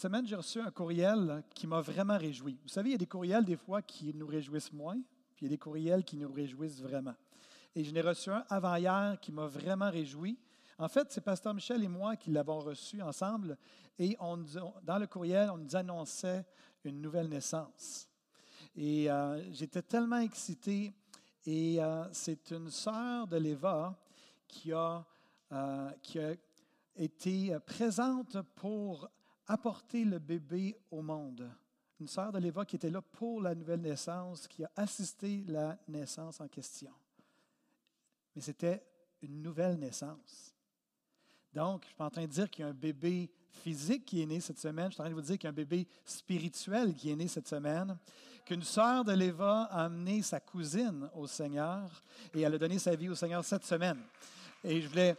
Cette semaine, j'ai reçu un courriel qui m'a vraiment réjoui. Vous savez, il y a des courriels des fois qui nous réjouissent moins, puis il y a des courriels qui nous réjouissent vraiment. Et je n'ai reçu un avant-hier qui m'a vraiment réjoui. En fait, c'est Pasteur Michel et moi qui l'avons reçu ensemble. Et dans le courriel, on nous annonçait une nouvelle naissance. Et euh, j'étais tellement excité. Et euh, c'est une sœur de l'Eva qui a, euh, qui a été présente pour apporter le bébé au monde. Une sœur de l'Éva qui était là pour la nouvelle naissance, qui a assisté la naissance en question. Mais c'était une nouvelle naissance. Donc, je suis en train de dire qu'il y a un bébé physique qui est né cette semaine, je suis en train de vous dire qu'il y a un bébé spirituel qui est né cette semaine, qu'une sœur de l'Éva a amené sa cousine au Seigneur et elle a donné sa vie au Seigneur cette semaine. Et je voulais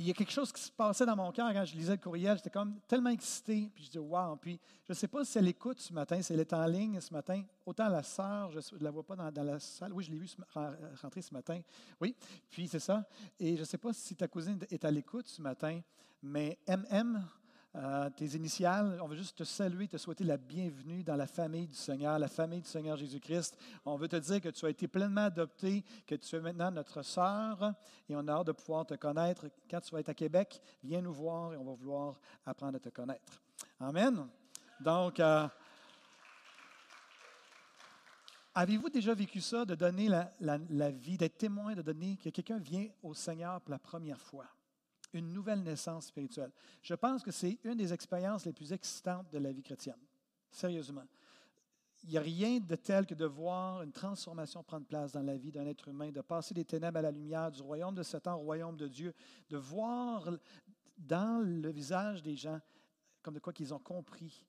il y a quelque chose qui se passait dans mon cœur quand je lisais le courriel. J'étais comme tellement excité. Puis je dis, wow. Puis je ne sais pas si elle écoute ce matin, si elle est en ligne ce matin. Autant la sœur, je ne la vois pas dans, la salle. Oui, je l'ai vue rentrer ce matin. Oui, puis c'est ça. Et je ne sais pas si ta cousine est à l'écoute ce matin, mais MM, euh, tes initiales. On veut juste te saluer, te souhaiter la bienvenue dans la famille du Seigneur, la famille du Seigneur Jésus-Christ. On veut te dire que tu as été pleinement adopté, que tu es maintenant notre sœur et on a hâte de pouvoir te connaître. Quand tu vas être à Québec, viens nous voir et on va vouloir apprendre à te connaître. Amen. Donc, euh, Avez-vous déjà vécu ça, de donner la, la vie, d'être témoin, de donner que quelqu'un vient au Seigneur pour la première fois? Une nouvelle naissance spirituelle. Je pense que c'est une des expériences les plus excitantes de la vie chrétienne. Sérieusement. Il n'y a rien de tel que de voir une transformation prendre place dans la vie d'un être humain, de passer des ténèbres à la lumière, du royaume de Satan au royaume de Dieu, de voir dans le visage des gens comme de quoi qu'ils ont compris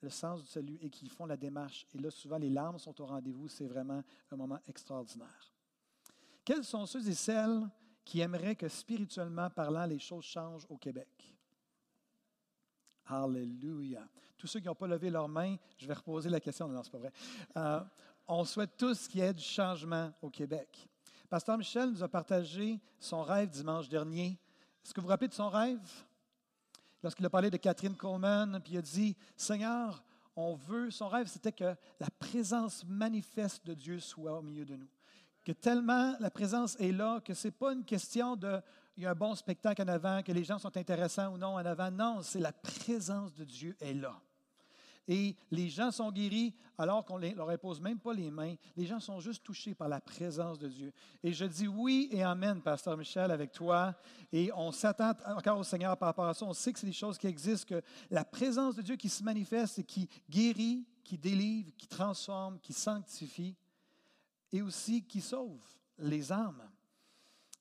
le sens du salut et qu'ils font la démarche. Et là, souvent, les larmes sont au rendez-vous. C'est vraiment un moment extraordinaire. Quels sont ceux et celles qui aimerait que spirituellement parlant, les choses changent au Québec. Alléluia. Tous ceux qui n'ont pas levé leurs mains, je vais reposer la question. Non, ce pas vrai. Euh, on souhaite tous qu'il y ait du changement au Québec. Pasteur Michel nous a partagé son rêve dimanche dernier. Est-ce que vous vous rappelez de son rêve? Lorsqu'il a parlé de Catherine Coleman, puis il a dit Seigneur, on veut, son rêve, c'était que la présence manifeste de Dieu soit au milieu de nous que tellement la présence est là que ce n'est pas une question de il y a un bon spectacle en avant, que les gens sont intéressants ou non en avant. Non, c'est la présence de Dieu est là. Et les gens sont guéris alors qu'on ne leur impose même pas les mains. Les gens sont juste touchés par la présence de Dieu. Et je dis oui et amen, Pasteur Michel, avec toi. Et on s'attend encore au Seigneur par rapport à ça. On sait que c'est des choses qui existent, que la présence de Dieu qui se manifeste et qui guérit, qui délivre, qui transforme, qui sanctifie et aussi qui sauve les âmes.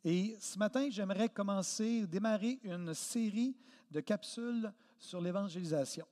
Et ce matin, j'aimerais commencer, démarrer une série de capsules sur l'évangélisation.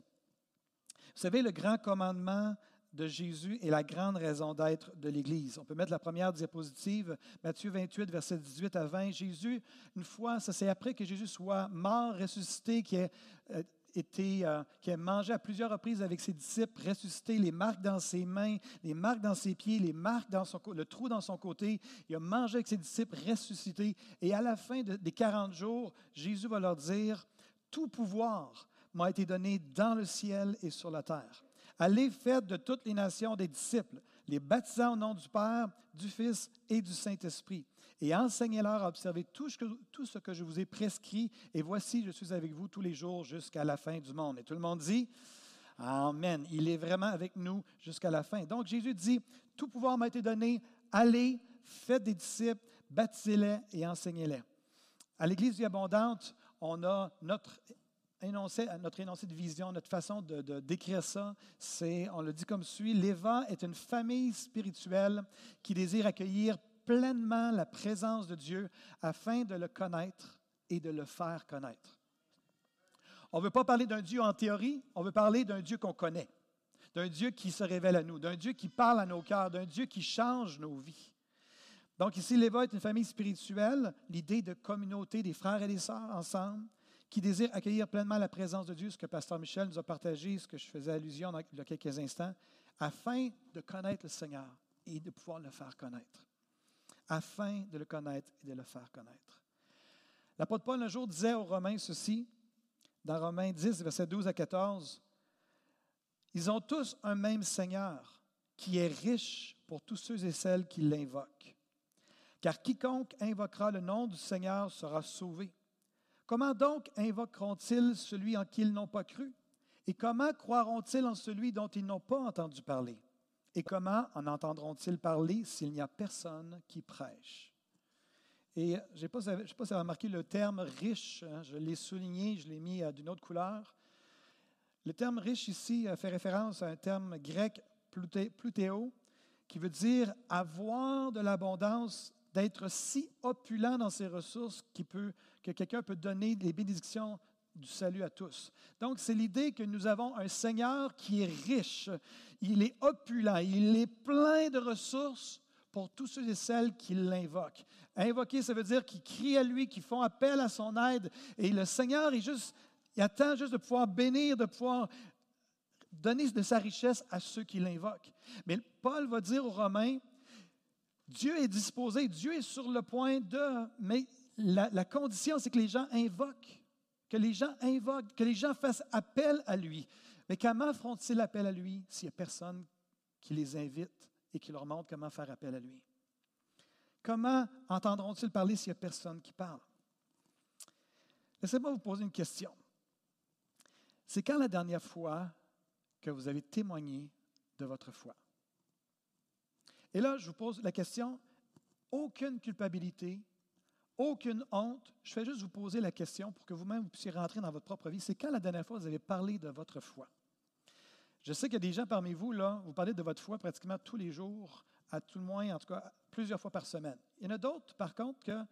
Vous savez, le grand commandement de Jésus est la grande raison d'être de l'Église. On peut mettre la première diapositive, Matthieu 28, verset 18 à 20. Jésus, une fois, ça c'est après que Jésus soit mort, ressuscité, qui est euh, euh, qui a mangé à plusieurs reprises avec ses disciples, ressuscité, les marques dans ses mains, les marques dans ses pieds, les marques dans son, le trou dans son côté. Il a mangé avec ses disciples, ressuscité. Et à la fin des 40 jours, Jésus va leur dire, tout pouvoir m'a été donné dans le ciel et sur la terre. Allez, faites de toutes les nations des disciples, les baptisant au nom du Père, du Fils et du Saint-Esprit et enseignez-leur à observer tout ce, que, je vous ai prescrit. Et voici, je suis avec vous tous les jours jusqu'à la fin du monde. Et tout le monde dit, Amen. Il est vraiment avec nous jusqu'à la fin. Donc Jésus dit, tout pouvoir m'a été donné. Allez, faites des disciples, baptisez-les et enseignez-les. À l'Église vie abondante, on a notre énoncé, notre énoncé de vision, notre façon de décrire ça, c'est, on le dit comme suit, l'Éva est une famille spirituelle qui désire accueillir pleinement la présence de Dieu afin de le connaître et de le faire connaître. On ne veut pas parler d'un Dieu en théorie, on veut parler d'un Dieu qu'on connaît. d'un Dieu qui se révèle à nous, d'un Dieu qui parle à nos cœurs, d'un Dieu qui change nos vies. Donc ici, Léva est une famille spirituelle, l'idée de communauté des frères et des sœurs ensemble, qui désirent accueillir pleinement la présence de Dieu, ce que Pasteur Michel nous a partagé, ce que je faisais allusion il y a quelques instants, afin de connaître le Seigneur et de pouvoir le faire connaître. Afin de le connaître et de le faire connaître. L'apôtre Paul un jour disait aux Romains ceci, dans Romains 10, versets 12 à 14, Ils ont tous un même Seigneur qui est riche pour tous ceux et celles qui l'invoquent. Car quiconque invoquera le nom du Seigneur sera sauvé. Comment donc invoqueront-ils celui en qui ils n'ont pas cru? Et comment croiront-ils en celui dont ils n'ont pas entendu parler? Et comment en entendront-ils parler s'il n'y a personne qui prêche? Et je ne sais pas si vous avez remarqué le terme riche, hein, je l'ai souligné, je l'ai mis d'une autre couleur. Le terme riche ici fait référence à un terme grec plutéo, qui veut dire avoir de l'abondance, d'être si opulent dans ses ressources peut, que quelqu'un peut donner les bénédictions du salut à tous. Donc, c'est l'idée que nous avons un Seigneur qui est riche, il est opulent, il est plein de ressources pour tous ceux et celles qui l'invoquent. Invoquer, ça veut dire qu'ils crient à lui, qu'ils font appel à son aide. Et le Seigneur, est juste, il attend juste de pouvoir bénir, de pouvoir donner de sa richesse à ceux qui l'invoquent. Mais Paul va dire aux Romains, Dieu est disposé, Dieu est sur le point de, mais la, la condition, c'est que les gens invoquent que les gens invoquent, que les gens fassent appel à lui. Mais comment feront-ils appel à lui s'il n'y a personne qui les invite et qui leur montre comment faire appel à lui? Comment entendront-ils parler s'il n'y a personne qui parle? Laissez-moi vous poser une question. C'est quand la dernière fois que vous avez témoigné de votre foi? Et là, je vous pose la question, aucune culpabilité, aucune honte. Je fais juste vous poser la question pour que vous-même vous puissiez rentrer dans votre propre vie. C'est quand la dernière fois vous avez parlé de votre foi? Je sais qu'il y a des gens parmi vous, là, vous parlez de votre foi pratiquement tous les jours, à tout le moins, en tout cas, plusieurs fois par semaine. Il y en a d'autres, par contre, que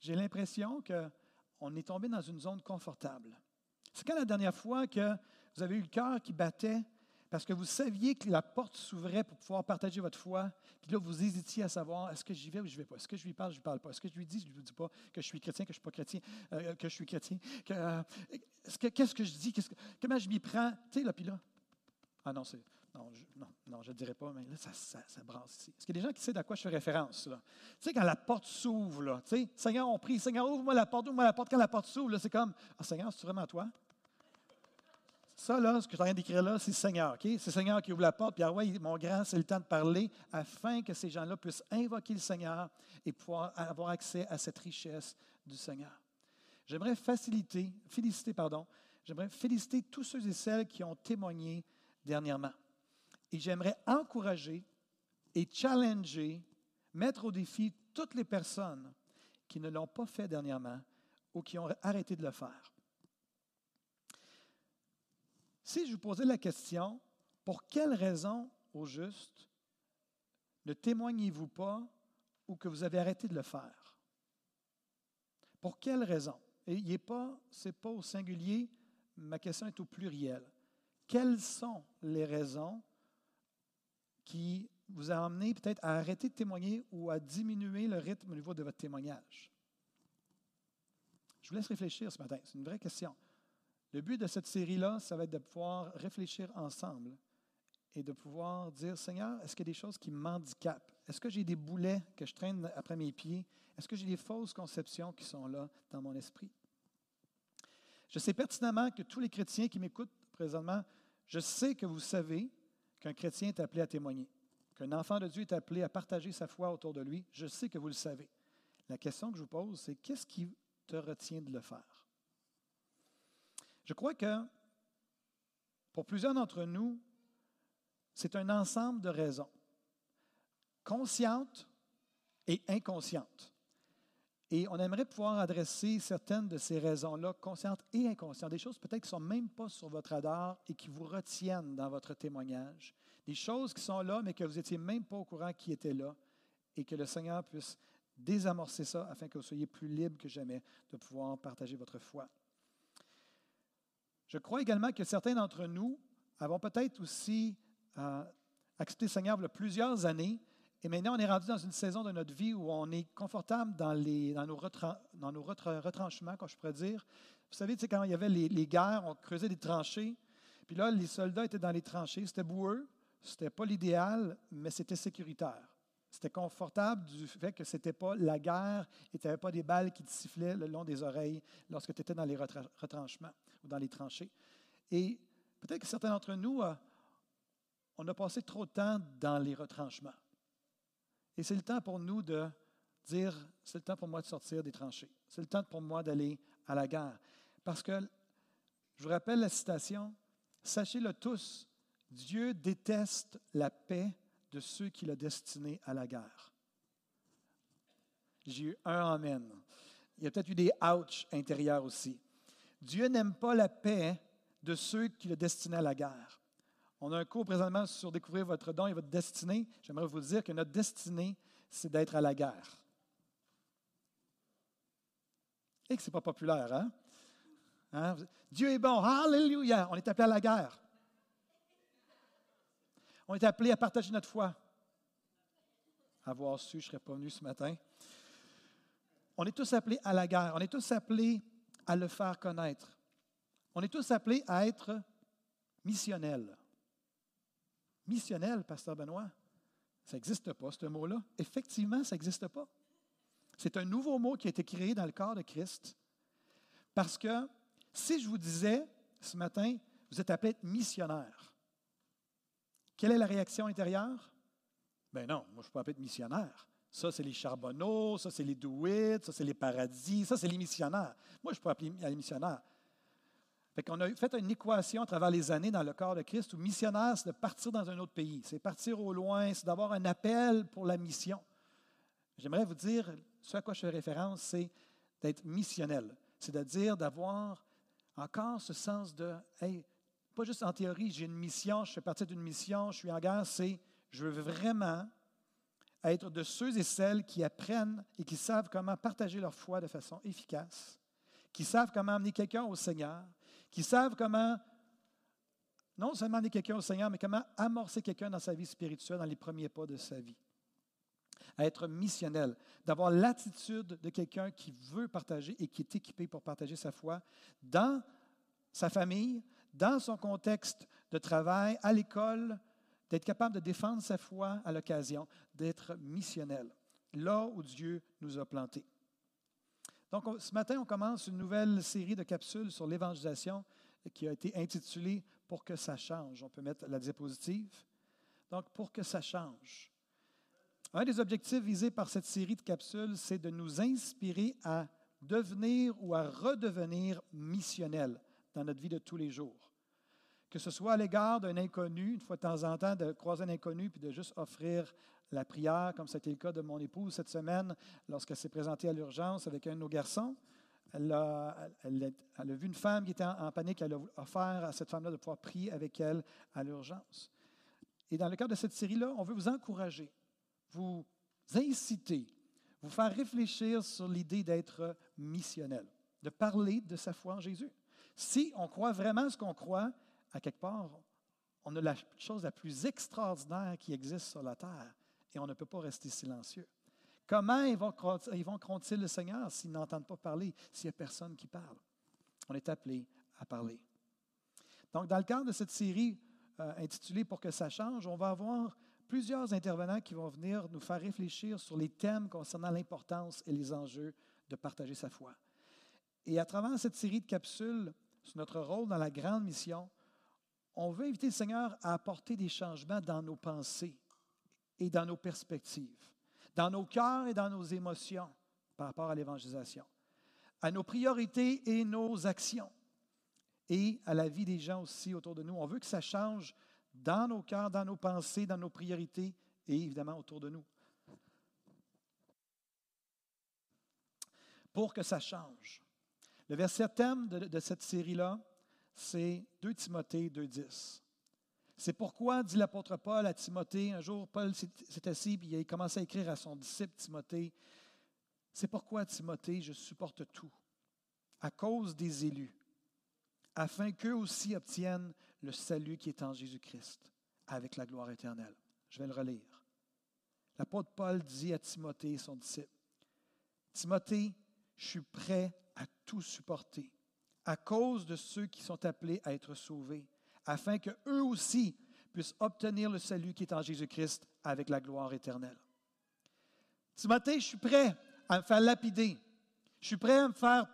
j'ai l'impression qu'on est tombé dans une zone confortable. C'est quand la dernière fois que vous avez eu le cœur qui battait parce que vous saviez que la porte s'ouvrait pour pouvoir partager votre foi, puis là, vous hésitiez à savoir est-ce que j'y vais ou je ne vais pas, est-ce que je lui parle, je ne lui parle pas, est-ce que je lui dis, je ne lui dis pas que je suis chrétien, que je ne suis pas chrétien, euh, que je suis chrétien, euh, qu'est-ce que je dis, comment je m'y prends, tu sais, là, puis là. Ah non, c'est, non, je, non, non, je ne dirais pas, mais là, ça, ça, brasse ici. Est-ce qu'il y a des gens qui savent à quoi je fais référence? Là? Tu sais, quand la porte s'ouvre, là, tu sais, Seigneur, on prie, Seigneur, ouvre-moi la porte, ouvre-moi la porte. Quand la porte s'ouvre, c'est comme, ah, Seigneur, c'est vraiment toi? Ça, là, ce que je suis d'écrire là, c'est Seigneur. OK? C'est Seigneur qui ouvre la porte. Puis, ah ouais, mon grand, c'est le temps de parler afin que ces gens-là puissent invoquer le Seigneur et pouvoir avoir accès à cette richesse du Seigneur. J'aimerais faciliter, féliciter, pardon, j'aimerais féliciter tous ceux et celles qui ont témoigné dernièrement. Et j'aimerais encourager et challenger, mettre au défi toutes les personnes qui ne l'ont pas fait dernièrement ou qui ont arrêté de le faire. Si je vous posais la question, pour quelle raison, au juste, ne témoignez-vous pas ou que vous avez arrêté de le faire? Pour quelle raison? Et il n'est pas, pas au singulier, ma question est au pluriel. Quelles sont les raisons qui vous ont amené peut-être à arrêter de témoigner ou à diminuer le rythme au niveau de votre témoignage? Je vous laisse réfléchir ce matin. C'est une vraie question. Le but de cette série-là, ça va être de pouvoir réfléchir ensemble et de pouvoir dire, Seigneur, est-ce qu'il y a des choses qui m'handicapent? Est-ce que j'ai des boulets que je traîne après mes pieds? Est-ce que j'ai des fausses conceptions qui sont là dans mon esprit? Je sais pertinemment que tous les chrétiens qui m'écoutent présentement, je sais que vous savez qu'un chrétien est appelé à témoigner, qu'un enfant de Dieu est appelé à partager sa foi autour de lui. Je sais que vous le savez. La question que je vous pose, c'est qu'est-ce qui te retient de le faire? Je crois que pour plusieurs d'entre nous, c'est un ensemble de raisons, conscientes et inconscientes. Et on aimerait pouvoir adresser certaines de ces raisons-là, conscientes et inconscientes, des choses peut-être qui ne sont même pas sur votre radar et qui vous retiennent dans votre témoignage, des choses qui sont là, mais que vous n'étiez même pas au courant qui étaient là, et que le Seigneur puisse désamorcer ça afin que vous soyez plus libre que jamais de pouvoir partager votre foi. Je crois également que certains d'entre nous avons peut-être aussi euh, accepté le Seigneur plusieurs années, et maintenant on est rendu dans une saison de notre vie où on est confortable dans, nos, retranchements, comme je pourrais dire. Vous savez, quand il y avait les, guerres, on creusait des tranchées, puis là, les soldats étaient dans les tranchées, c'était boueux, c'était pas l'idéal, mais c'était sécuritaire. C'était confortable du fait que ce n'était pas la guerre et tu n'avais pas des balles qui te sifflaient le long des oreilles lorsque tu étais dans les retranchements dans les tranchées. Et peut-être que certains d'entre nous, euh, on a passé trop de temps dans les retranchements. Et c'est le temps pour nous de dire, c'est le temps pour moi de sortir des tranchées. C'est le temps pour moi d'aller à la guerre. Parce que, je vous rappelle la citation, Sachez-le tous, Dieu déteste la paix de ceux qui l'ont destiné à la guerre. J'ai eu un Amen. Il y a peut-être eu des ouch intérieurs aussi. Dieu n'aime pas la paix de ceux qui l'ont destiné à la guerre. On a un cours présentement sur découvrir votre don et votre destinée. J'aimerais vous dire que notre destinée, c'est d'être à la guerre. Et que ce n'est pas populaire, hein? hein? Dieu est bon, Alléluia! On est appelé à la guerre. On est appelé à partager notre foi. Avoir su, je ne serais pas venu ce matin. On est tous appelés à la guerre. On est tous appelés à le faire connaître. On est tous appelés à être missionnels. Missionnel, pasteur Benoît, ça n'existe pas, ce mot-là. Effectivement, ça n'existe pas. C'est un nouveau mot qui a été créé dans le corps de Christ. Parce que si je vous disais ce matin, vous êtes appelé à être missionnaire, quelle est la réaction intérieure? Ben non, moi je ne peux pas être missionnaire. Ça, c'est les charbonneaux, ça, c'est les douites, ça, c'est les paradis, ça, c'est les missionnaires. Moi, je peux appeler les missionnaires. Fait qu'on a fait une équation à travers les années dans le corps de Christ où missionnaire, c'est de partir dans un autre pays, c'est partir au loin, c'est d'avoir un appel pour la mission. J'aimerais vous dire, ce à quoi je fais référence, c'est d'être missionnel. C'est-à-dire d'avoir encore ce sens de, hey, pas juste en théorie, j'ai une mission, je fais partie d'une mission, je suis en guerre, c'est je veux vraiment être de ceux et celles qui apprennent et qui savent comment partager leur foi de façon efficace, qui savent comment amener quelqu'un au Seigneur, qui savent comment non seulement amener quelqu'un au Seigneur, mais comment amorcer quelqu'un dans sa vie spirituelle, dans les premiers pas de sa vie. À être missionnel, d'avoir l'attitude de quelqu'un qui veut partager et qui est équipé pour partager sa foi dans sa famille, dans son contexte de travail, à l'école, d'être capable de défendre sa foi à l'occasion, d'être missionnel, là où Dieu nous a plantés. Donc, ce matin, on commence une nouvelle série de capsules sur l'évangélisation qui a été intitulée Pour que ça change. On peut mettre la diapositive. Donc, pour que ça change. Un des objectifs visés par cette série de capsules, c'est de nous inspirer à devenir ou à redevenir missionnels dans notre vie de tous les jours que ce soit à l'égard d'un inconnu, une fois de temps en temps, de croiser un inconnu puis de juste offrir la prière, comme c'était le cas de mon épouse cette semaine lorsqu'elle s'est présentée à l'urgence avec un de nos garçons. Elle a, elle, a, vu une femme qui était en, panique, elle a offert à cette femme-là de pouvoir prier avec elle à l'urgence. Et dans le cadre de cette série-là, on veut vous encourager, vous inciter, vous faire réfléchir sur l'idée d'être missionnel, de parler de sa foi en Jésus. Si on croit vraiment ce qu'on croit, à quelque part, on a la chose la plus extraordinaire qui existe sur la terre et on ne peut pas rester silencieux. Comment ils vont, ils vont le Seigneur s'ils n'entendent pas parler, s'il n'y a personne qui parle? On est appelé à parler. Donc, dans le cadre de cette série euh, intitulée Pour que ça change, on va avoir plusieurs intervenants qui vont venir nous faire réfléchir sur les thèmes concernant l'importance et les enjeux de partager sa foi. Et à travers cette série de capsules sur notre rôle dans la grande mission, on veut inviter le Seigneur à apporter des changements dans nos pensées et dans nos perspectives, dans nos cœurs et dans nos émotions par rapport à l'évangélisation, à nos priorités et nos actions, et à la vie des gens aussi autour de nous. On veut que ça change dans nos cœurs, dans nos pensées, dans nos priorités et évidemment autour de nous. Pour que ça change. Le verset thème de, de cette série-là, c'est 2 Timothée 2.10. C'est pourquoi, dit l'apôtre Paul à Timothée, un jour, Paul s'est assis et il a commencé à écrire à son disciple Timothée, c'est pourquoi, Timothée, je supporte tout, à cause des élus, afin qu'eux aussi obtiennent le salut qui est en Jésus-Christ avec la gloire éternelle. Je vais le relire. L'apôtre Paul dit à Timothée, son disciple, Timothée, je suis prêt à tout supporter à cause de ceux qui sont appelés à être sauvés, afin qu'eux aussi puissent obtenir le salut qui est en Jésus-Christ avec la gloire éternelle. Timothée, je suis prêt à me faire lapider. Je suis prêt à me faire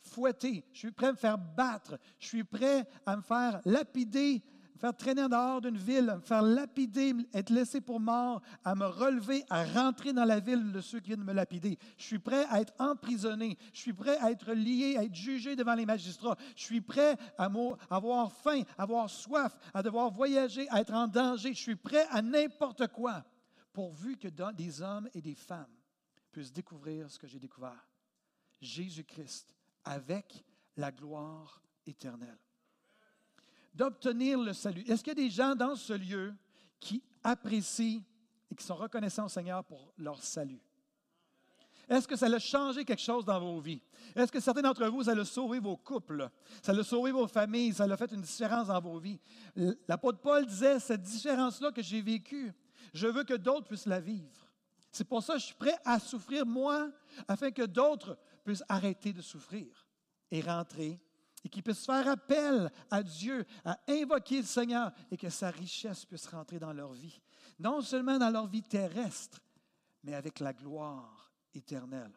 fouetter. Je suis prêt à me faire battre. Je suis prêt à me faire lapider faire traîner en dehors d'une ville, me faire lapider, être laissé pour mort, à me relever, à rentrer dans la ville de ceux qui viennent me lapider. Je suis prêt à être emprisonné. Je suis prêt à être lié, à être jugé devant les magistrats. Je suis prêt à avoir faim, à avoir soif, à devoir voyager, à être en danger. Je suis prêt à n'importe quoi, pourvu que des hommes et des femmes puissent découvrir ce que j'ai découvert. Jésus-Christ avec la gloire éternelle d'obtenir le salut. Est-ce qu'il y a des gens dans ce lieu qui apprécient et qui sont reconnaissants au Seigneur pour leur salut? Est-ce que ça a changé quelque chose dans vos vies? Est-ce que certains d'entre vous, ça a sauvé vos couples? Ça a sauvé vos familles? Ça a fait une différence dans vos vies? L'apôtre Paul disait, cette différence-là que j'ai vécue, je veux que d'autres puissent la vivre. C'est pour ça que je suis prêt à souffrir moi, afin que d'autres puissent arrêter de souffrir et rentrer et qu'ils puissent faire appel à Dieu, à invoquer le Seigneur et que sa richesse puisse rentrer dans leur vie. Non seulement dans leur vie terrestre, mais avec la gloire éternelle.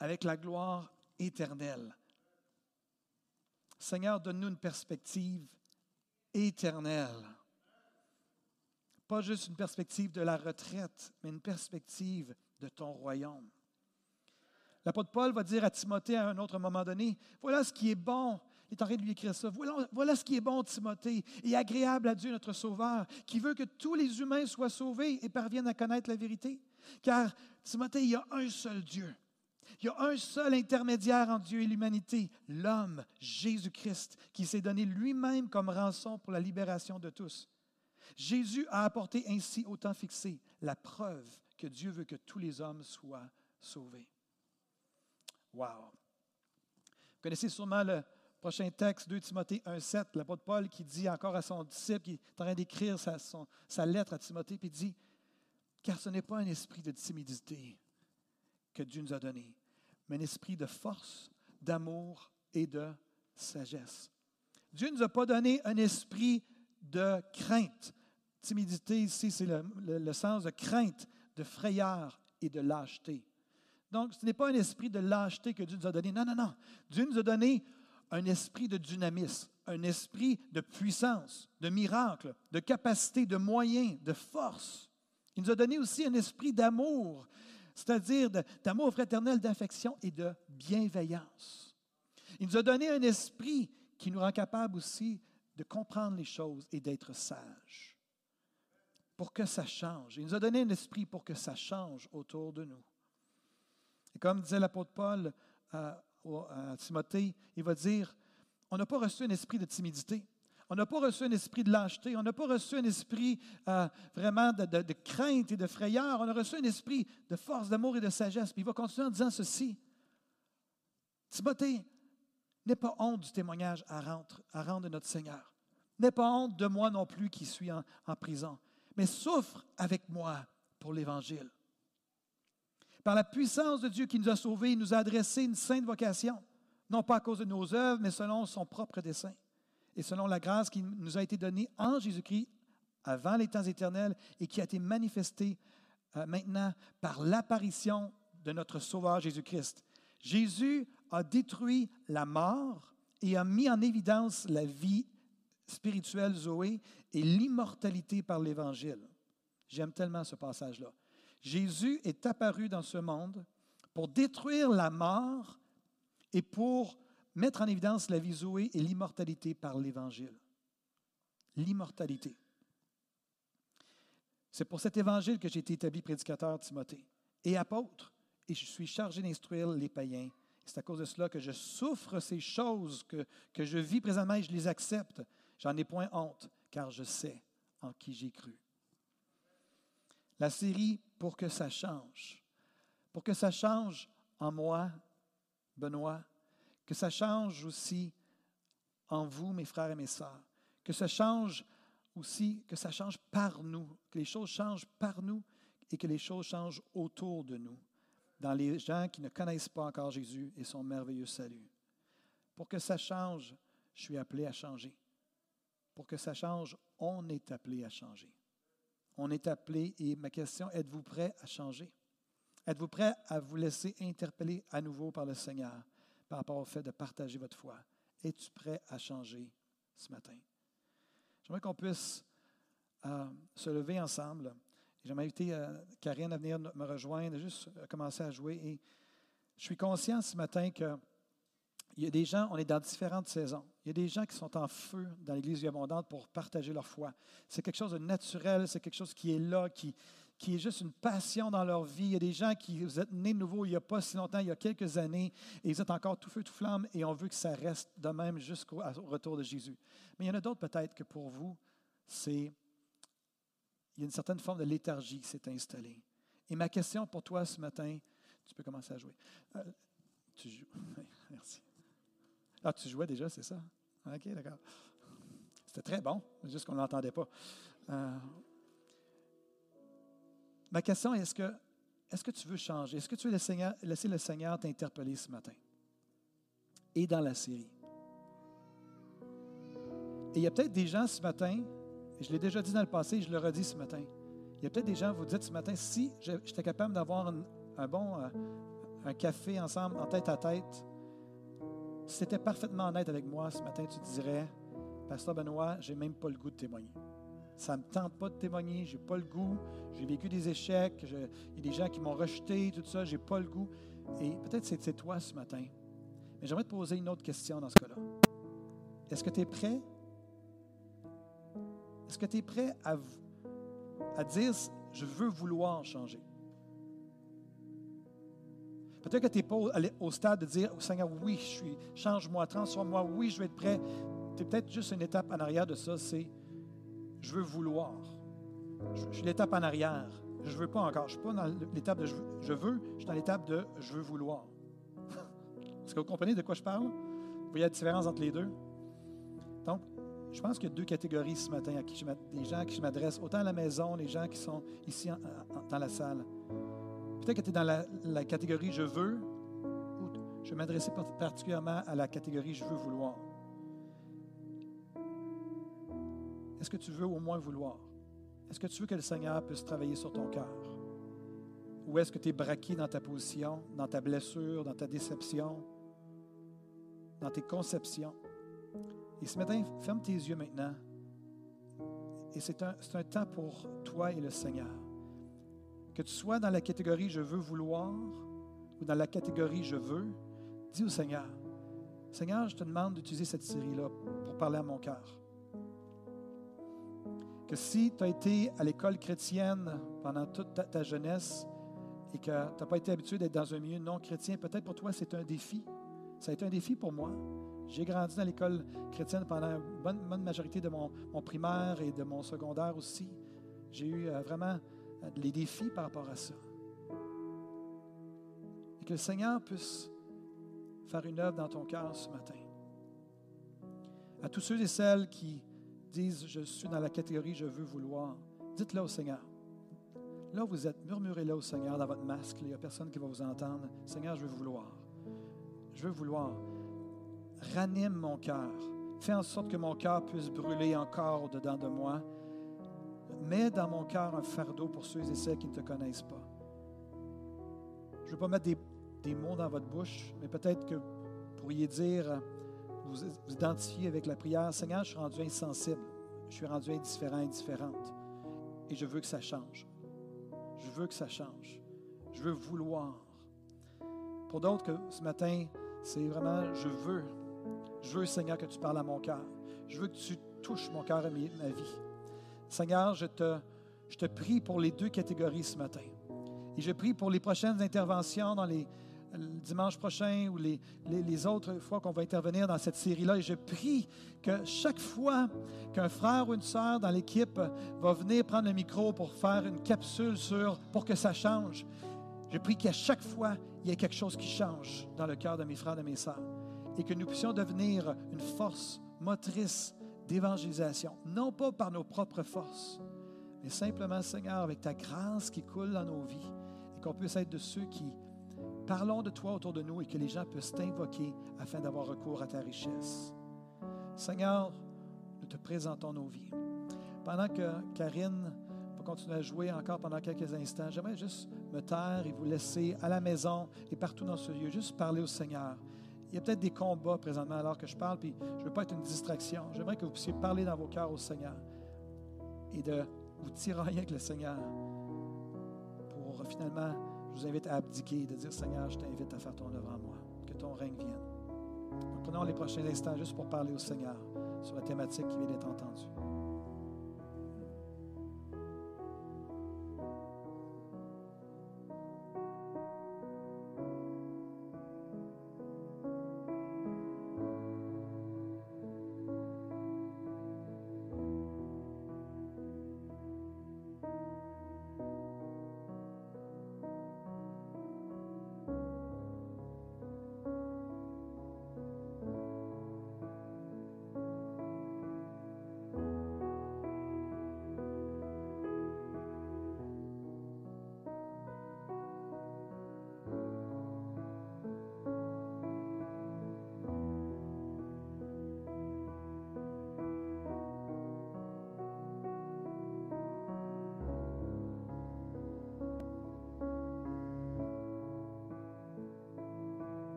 Avec la gloire éternelle. Seigneur, donne-nous une perspective éternelle. Pas juste une perspective de la retraite, mais une perspective de ton royaume. L'apôtre Paul va dire à Timothée à un autre moment donné, voilà ce qui est bon. Il est en train de lui écrire ça. Voilà, ce qui est bon, Timothée, et agréable à Dieu notre Sauveur, qui veut que tous les humains soient sauvés et parviennent à connaître la vérité. Car, Timothée, il y a un seul Dieu. Il y a un seul intermédiaire entre Dieu et l'humanité, l'homme, Jésus-Christ, qui s'est donné lui-même comme rançon pour la libération de tous. Jésus a apporté ainsi au temps fixé la preuve que Dieu veut que tous les hommes soient sauvés. Wow! Vous connaissez sûrement le prochain texte, 2 Timothée 1,7, l'apôtre Paul qui dit encore à son disciple, qui est en train d'écrire sa, lettre à Timothée, puis dit Car ce n'est pas un esprit de timidité que Dieu nous a donné, mais un esprit de force, d'amour et de sagesse. Dieu ne nous a pas donné un esprit de crainte. Timidité ici, c'est le, sens de crainte, de frayeur et de lâcheté. Donc, ce n'est pas un esprit de lâcheté que Dieu nous a donné. Non, non, non. Dieu nous a donné un esprit de dynamisme, un esprit de puissance, de miracle, de capacité, de moyens, de force. Il nous a donné aussi un esprit d'amour, c'est-à-dire d'amour fraternel, d'affection et de bienveillance. Il nous a donné un esprit qui nous rend capable aussi de comprendre les choses et d'être sages. Pour que ça change. Il nous a donné un esprit pour que ça change autour de nous. Et comme disait l'apôtre Paul à, Timothée, il va dire, on n'a pas reçu un esprit de timidité. On n'a pas reçu un esprit de lâcheté, on n'a pas reçu un esprit euh, vraiment de, crainte et de frayeur, on a reçu un esprit de force, d'amour et de sagesse. Puis il va continuer en disant ceci. Timothée, n'aie pas honte du témoignage à rendre, à rendre de notre Seigneur. N'aie pas honte de moi non plus qui suis en prison, mais souffre avec moi pour l'Évangile. Par la puissance de Dieu qui nous a sauvés, il nous a adressé une sainte vocation, non pas à cause de nos œuvres, mais selon son propre dessein et selon la grâce qui nous a été donnée en Jésus-Christ avant les temps éternels et qui a été manifestée euh, maintenant par l'apparition de notre Sauveur Jésus-Christ. Jésus a détruit la mort et a mis en évidence la vie spirituelle Zoé et l'immortalité par l'Évangile. J'aime tellement ce passage-là. Jésus est apparu dans ce monde pour détruire la mort et pour mettre en évidence la vie Zoé et l'immortalité par l'Évangile. L'immortalité. C'est pour cet Évangile que j'ai été établi prédicateur Timothée et apôtre, et je suis chargé d'instruire les païens. C'est à cause de cela que je souffre ces choses que, que je vis présentement et je les accepte. J'en ai point honte, car je sais en qui j'ai cru. La série pour que ça change. Pour que ça change en moi, Benoît, que ça change aussi en vous, mes frères et mes sœurs. Que ça change aussi, que ça change par nous, que les choses changent par nous et que les choses changent autour de nous, dans les gens qui ne connaissent pas encore Jésus et son merveilleux salut. Pour que ça change, je suis appelé à changer. Pour que ça change, on est appelé à changer. On est appelé, et ma question, êtes-vous prêt à changer? Êtes-vous prêt à vous laisser interpeller à nouveau par le Seigneur par rapport au fait de partager votre foi? Es-tu prêt à changer ce matin? J'aimerais qu'on puisse euh, se lever ensemble. J'aimerais inviter euh, Karine à venir me rejoindre, juste commencer à jouer. Je suis conscient ce matin que il y a des gens, on est dans différentes saisons. Il y a des gens qui sont en feu dans l'Église vie abondante pour partager leur foi. C'est quelque chose de naturel, c'est quelque chose qui est là, qui, qui est juste une passion dans leur vie. Il y a des gens qui, vous êtes nés nouveau il n'y a pas si longtemps, il y a quelques années, et vous êtes encore tout feu, tout flamme, et on veut que ça reste de même jusqu'au retour de Jésus. Mais il y en a d'autres peut-être que pour vous, c'est, il y a une certaine forme de léthargie qui s'est installée. Et ma question pour toi ce matin, tu peux commencer à jouer. Euh, tu joues. Merci. Ah, tu jouais déjà, c'est ça? OK, d'accord. C'était très bon, juste qu'on ne l'entendait pas. Euh, ma question est est-ce que, est que tu veux changer? Est-ce que tu veux laisser le Seigneur t'interpeller ce matin? Et dans la série. Et il y a peut-être des gens ce matin, je l'ai déjà dit dans le passé, je le redis ce matin. Il y a peut-être des gens, vous dites ce matin, si j'étais capable d'avoir un, bon euh, un café ensemble, en tête à tête, si tu étais parfaitement honnête avec moi ce matin, tu dirais, Pasteur Benoît, j'ai même pas le goût de témoigner. Ça ne me tente pas de témoigner, j'ai pas le goût, j'ai vécu des échecs, il y a des gens qui m'ont rejeté, tout ça, j'ai pas le goût. Et peut-être c'est toi ce matin. Mais j'aimerais te poser une autre question dans ce cas-là. Est-ce que tu es prêt? Est-ce que tu prêt à dire, je veux vouloir changer? Peut-être que tu n'es pas au, stade de dire, Seigneur, oui, je suis, change-moi, transforme-moi, oui, je vais être prêt. Tu es peut-être juste une étape en arrière de ça, c'est je veux vouloir. Je, suis l'étape en arrière. Je ne veux pas encore. Je ne suis pas dans l'étape de je veux, je veux, je suis dans l'étape de je veux vouloir. Est-ce que vous comprenez de quoi je parle? Vous voyez la différence entre les deux? Donc, je pense qu'il y a deux catégories ce matin à qui je des gens à qui je m'adresse, autant à la maison, les gens qui sont ici dans la salle. Peut-être que tu es dans la, catégorie je veux, ou je vais m'adresser particulièrement à la catégorie je veux vouloir. Est-ce que tu veux au moins vouloir? Est-ce que tu veux que le Seigneur puisse travailler sur ton cœur? Ou est-ce que tu es braqué dans ta position, dans ta blessure, dans ta déception, dans tes conceptions? Et ce matin, ferme tes yeux maintenant. Et c'est un, un temps pour toi et le Seigneur. Que tu sois dans la catégorie je veux vouloir ou dans la catégorie je veux, dis au Seigneur, Seigneur, je te demande d'utiliser cette série-là pour parler à mon cœur. Que si tu as été à l'école chrétienne pendant toute ta, jeunesse et que tu n'as pas été habitué d'être dans un milieu non chrétien, peut-être pour toi c'est un défi. Ça a été un défi pour moi. J'ai grandi dans l'école chrétienne pendant une bonne, majorité de mon, primaire et de mon secondaire aussi. J'ai eu euh, vraiment les défis par rapport à ça. Et que le Seigneur puisse faire une œuvre dans ton cœur ce matin. À tous ceux et celles qui disent Je suis dans la catégorie je veux vouloir, dites-le au Seigneur. Là, vous êtes, murmurez-le au Seigneur dans votre masque. Il n'y a personne qui va vous entendre. Seigneur, je veux vouloir. Je veux vouloir. Ranime mon cœur. Fais en sorte que mon cœur puisse brûler encore au-dedans de moi mets dans mon cœur un fardeau pour ceux et celles qui ne te connaissent pas. Je ne veux pas mettre des, mots dans votre bouche, mais peut-être que vous pourriez dire, vous, vous identifier avec la prière, Seigneur, je suis rendu insensible, je suis rendu indifférent, indifférente, et je veux que ça change. Je veux que ça change. Je veux vouloir. Pour d'autres, ce matin, c'est vraiment, je veux. Je veux, Seigneur, que tu parles à mon cœur. Je veux que tu touches mon cœur et ma vie. Seigneur, je te, je te prie pour les deux catégories ce matin. Et je prie pour les prochaines interventions dans les dimanches prochains ou les, les, autres fois qu'on va intervenir dans cette série-là. Et je prie que chaque fois qu'un frère ou une sœur dans l'équipe va venir prendre le micro pour faire une capsule sur pour que ça change, je prie qu'à chaque fois, il y ait quelque chose qui change dans le cœur de mes frères et de mes sœurs. Et que nous puissions devenir une force motrice d'évangélisation, non pas par nos propres forces, mais simplement, Seigneur, avec ta grâce qui coule dans nos vies, et qu'on puisse être de ceux qui parlons de toi autour de nous et que les gens puissent t'invoquer afin d'avoir recours à ta richesse. Seigneur, nous te présentons nos vies. Pendant que Karine va continuer à jouer encore pendant quelques instants, j'aimerais juste me taire et vous laisser à la maison et partout dans ce lieu, juste parler au Seigneur. Il y a peut-être des combats présentement alors que je parle, puis je ne veux pas être une distraction. J'aimerais que vous puissiez parler dans vos cœurs au Seigneur et de vous tirailler avec le Seigneur pour finalement, je vous invite à abdiquer de dire Seigneur, je t'invite à faire ton œuvre en moi, que ton règne vienne. prenons les prochains instants juste pour parler au Seigneur sur la thématique qui vient d'être entendue.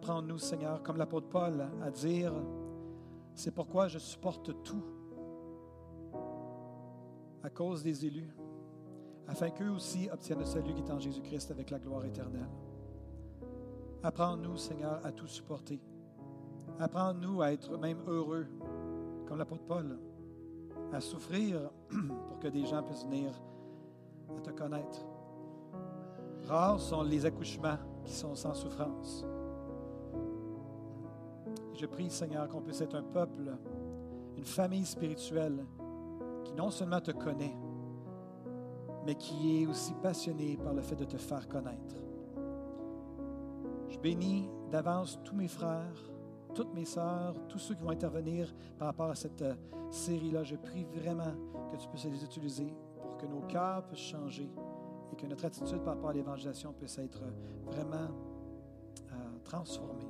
Apprends-nous, Seigneur, comme l'apôtre Paul, à dire, c'est pourquoi je supporte tout à cause des élus, afin qu'eux aussi obtiennent le salut qui est en Jésus-Christ avec la gloire éternelle. Apprends-nous, Seigneur, à tout supporter. Apprends-nous à être même heureux, comme l'apôtre Paul, à souffrir pour que des gens puissent venir à te connaître. Rares sont les accouchements qui sont sans souffrance. Je prie, Seigneur, qu'on puisse être un peuple, une famille spirituelle qui non seulement te connaît, mais qui est aussi passionné par le fait de te faire connaître. Je bénis d'avance tous mes frères, toutes mes sœurs, tous ceux qui vont intervenir par rapport à cette euh, série-là. Je prie vraiment que tu puisses les utiliser pour que nos cœurs puissent changer et que notre attitude par rapport à l'évangélisation puisse être vraiment euh, transformée.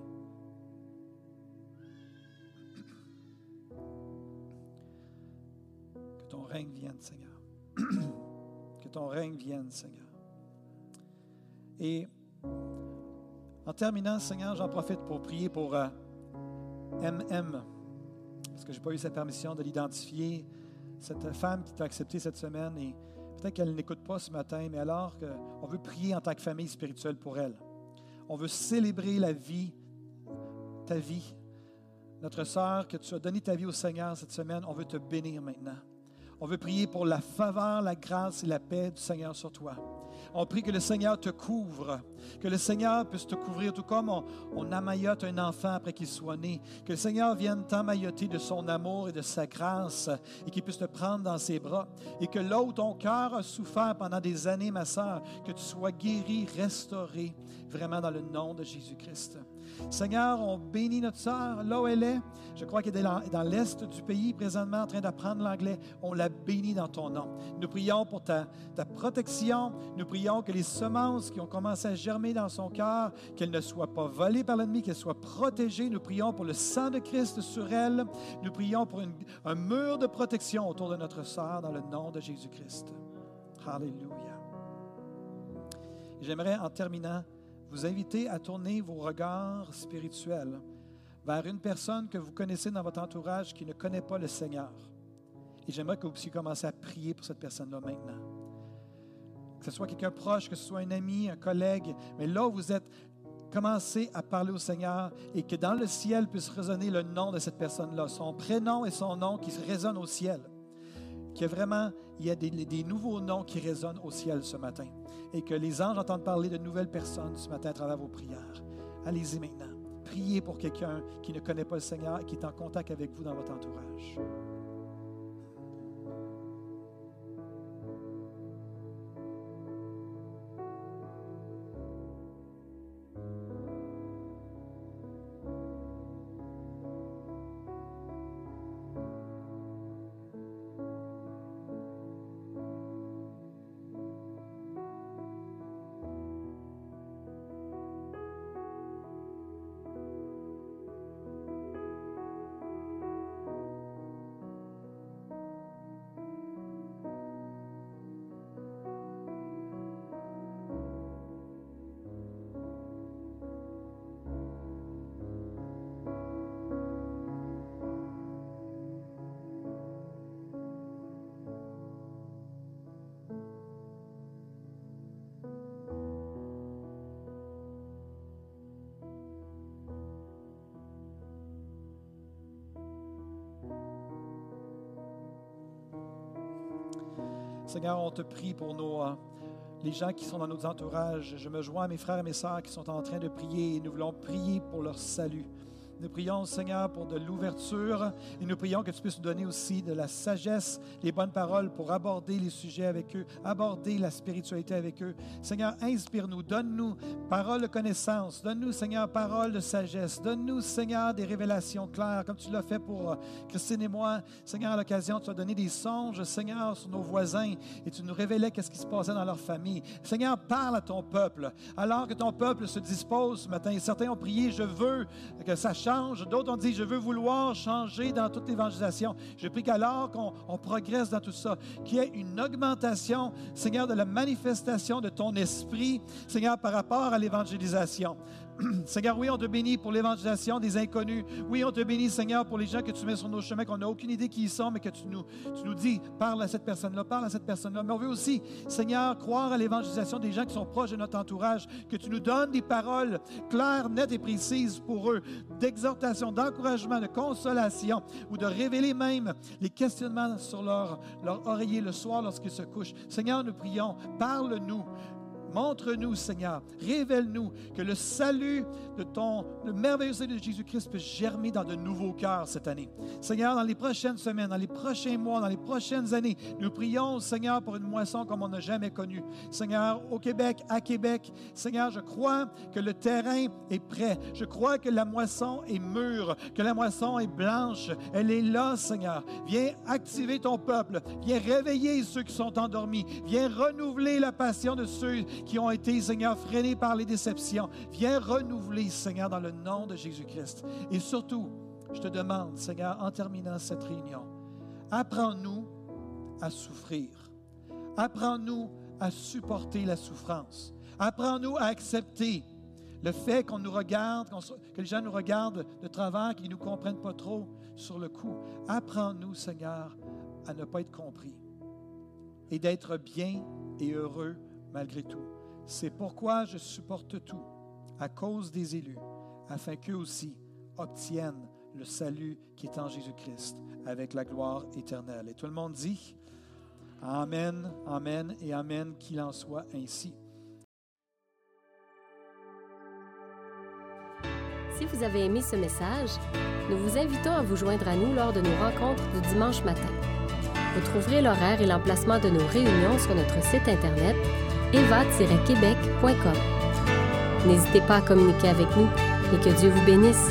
Règne vienne, Seigneur. que ton règne vienne, Seigneur. Et en terminant, Seigneur, j'en profite pour prier pour MM, parce que je n'ai pas eu sa permission de l'identifier, cette femme qui t'a accepté cette semaine, et peut-être qu'elle n'écoute pas ce matin, mais alors qu'on veut prier en tant que famille spirituelle pour elle. On veut célébrer la vie, ta vie. Notre sœur, que tu as donné ta vie au Seigneur cette semaine, on veut te bénir maintenant. On veut prier pour la faveur, la grâce et la paix du Seigneur sur toi. On prie que le Seigneur te couvre, que le Seigneur puisse te couvrir, tout comme on, on un enfant après qu'il soit né. Que le Seigneur vienne t'amailloter de son amour et de sa grâce et qu'il puisse te prendre dans ses bras. Et que là où ton cœur a souffert pendant des années, ma sœur, que tu sois guéri, restauré, vraiment dans le nom de Jésus-Christ. Seigneur, on bénit notre sœur là où elle est. Je crois qu'elle est dans l'est du pays présentement en train d'apprendre l'anglais. On la bénit dans ton nom. Nous prions pour ta, protection. Prions que les semences qui ont commencé à germer dans son cœur, qu'elles ne soient pas volées par l'ennemi, qu'elles soient protégées. Nous prions pour le sang de Christ sur elle. Nous prions pour un mur de protection autour de notre sœur dans le nom de Jésus-Christ. Alléluia. J'aimerais en terminant vous inviter à tourner vos regards spirituels vers une personne que vous connaissez dans votre entourage qui ne connaît pas le Seigneur. Et j'aimerais que vous puissiez commencer à prier pour cette personne-là maintenant. Que ce soit quelqu'un proche, que ce soit un ami, un collègue, mais là où vous êtes, commencez à parler au Seigneur et que dans le ciel puisse résonner le nom de cette personne-là, son prénom et son nom qui résonnent au ciel. Que vraiment, il y a des, des nouveaux noms qui résonnent au ciel ce matin et que les anges entendent parler de nouvelles personnes ce matin à travers vos prières. Allez-y maintenant. Priez pour quelqu'un qui ne connaît pas le Seigneur et qui est en contact avec vous dans votre entourage. Seigneur, on te prie pour nos, euh, les gens qui sont dans nos entourages. Je me joins à mes frères et mes sœurs qui sont en train de prier et nous voulons prier pour leur salut. Nous prions, Seigneur, pour de l'ouverture et nous prions que tu puisses nous donner aussi de la sagesse, les bonnes paroles pour aborder les sujets avec eux, aborder la spiritualité avec eux. Seigneur, inspire-nous, donne-nous parole de connaissance, donne-nous, Seigneur, parole de sagesse, donne-nous, Seigneur, des révélations claires, comme tu l'as fait pour euh, Christine et moi. Seigneur, à l'occasion, tu as donné des songes, Seigneur, sur nos voisins et tu nous révélais qu'est-ce qui se passait dans leur famille. Seigneur, parle à ton peuple, alors que ton peuple se dispose ce matin. Certains ont prié, je veux que ça change D'autres ont dit, je veux vouloir changer dans toute l'évangélisation. Je prie qu'alors qu'on progresse dans tout ça, qu'il y ait une augmentation, Seigneur, de la manifestation de ton esprit, Seigneur, par rapport à l'évangélisation. Seigneur, oui, on te bénit pour l'évangélisation des inconnus. Oui, on te bénit, Seigneur, pour les gens que tu mets sur nos chemins, qu'on n'a aucune idée qui ils sont, mais que tu nous, dis, parle à cette personne-là, parle à cette personne-là. Mais on veut aussi, Seigneur, croire à l'évangélisation des gens qui sont proches de notre entourage, que tu nous donnes des paroles claires, nettes et précises pour eux, d'exhortation, d'encouragement, de consolation, ou de révéler même les questionnements sur leur, leur oreiller le soir lorsqu'ils se couchent. Seigneur, nous prions, parle-nous. Montre-nous, Seigneur, révèle-nous que le salut de ton, le merveilleux salut de Jésus-Christ peut germer dans de nouveaux cœurs cette année. Seigneur, dans les prochaines semaines, dans les prochains mois, dans les prochaines années, nous prions, Seigneur, pour une moisson comme on n'a jamais connue. Seigneur, au Québec, à Québec, Seigneur, je crois que le terrain est prêt. Je crois que la moisson est mûre, que la moisson est blanche. Elle est là, Seigneur. Viens activer ton peuple. Viens réveiller ceux qui sont endormis. Viens renouveler la passion de ceux qui ont été, Seigneur, freinés par les déceptions. Viens renouveler, Seigneur, dans le nom de Jésus-Christ. Et surtout, je te demande, Seigneur, en terminant cette réunion, apprends-nous à souffrir. Apprends-nous à supporter la souffrance. Apprends-nous à accepter le fait qu'on nous regarde, que les gens nous regardent de travers, qu'ils ne nous comprennent pas trop sur le coup. Apprends-nous, Seigneur, à ne pas être compris et d'être bien et heureux malgré tout. C'est pourquoi je supporte tout à cause des élus, afin qu'eux aussi obtiennent le salut qui est en Jésus-Christ avec la gloire éternelle. Et tout le monde dit Amen, Amen et Amen, qu'il en soit ainsi. Si vous avez aimé ce message, nous vous invitons à vous joindre à nous lors de nos rencontres du dimanche matin. Vous trouverez l'horaire et l'emplacement de nos réunions sur notre site Internet eva-québec.com. N'hésitez pas à communiquer avec nous et que Dieu vous bénisse.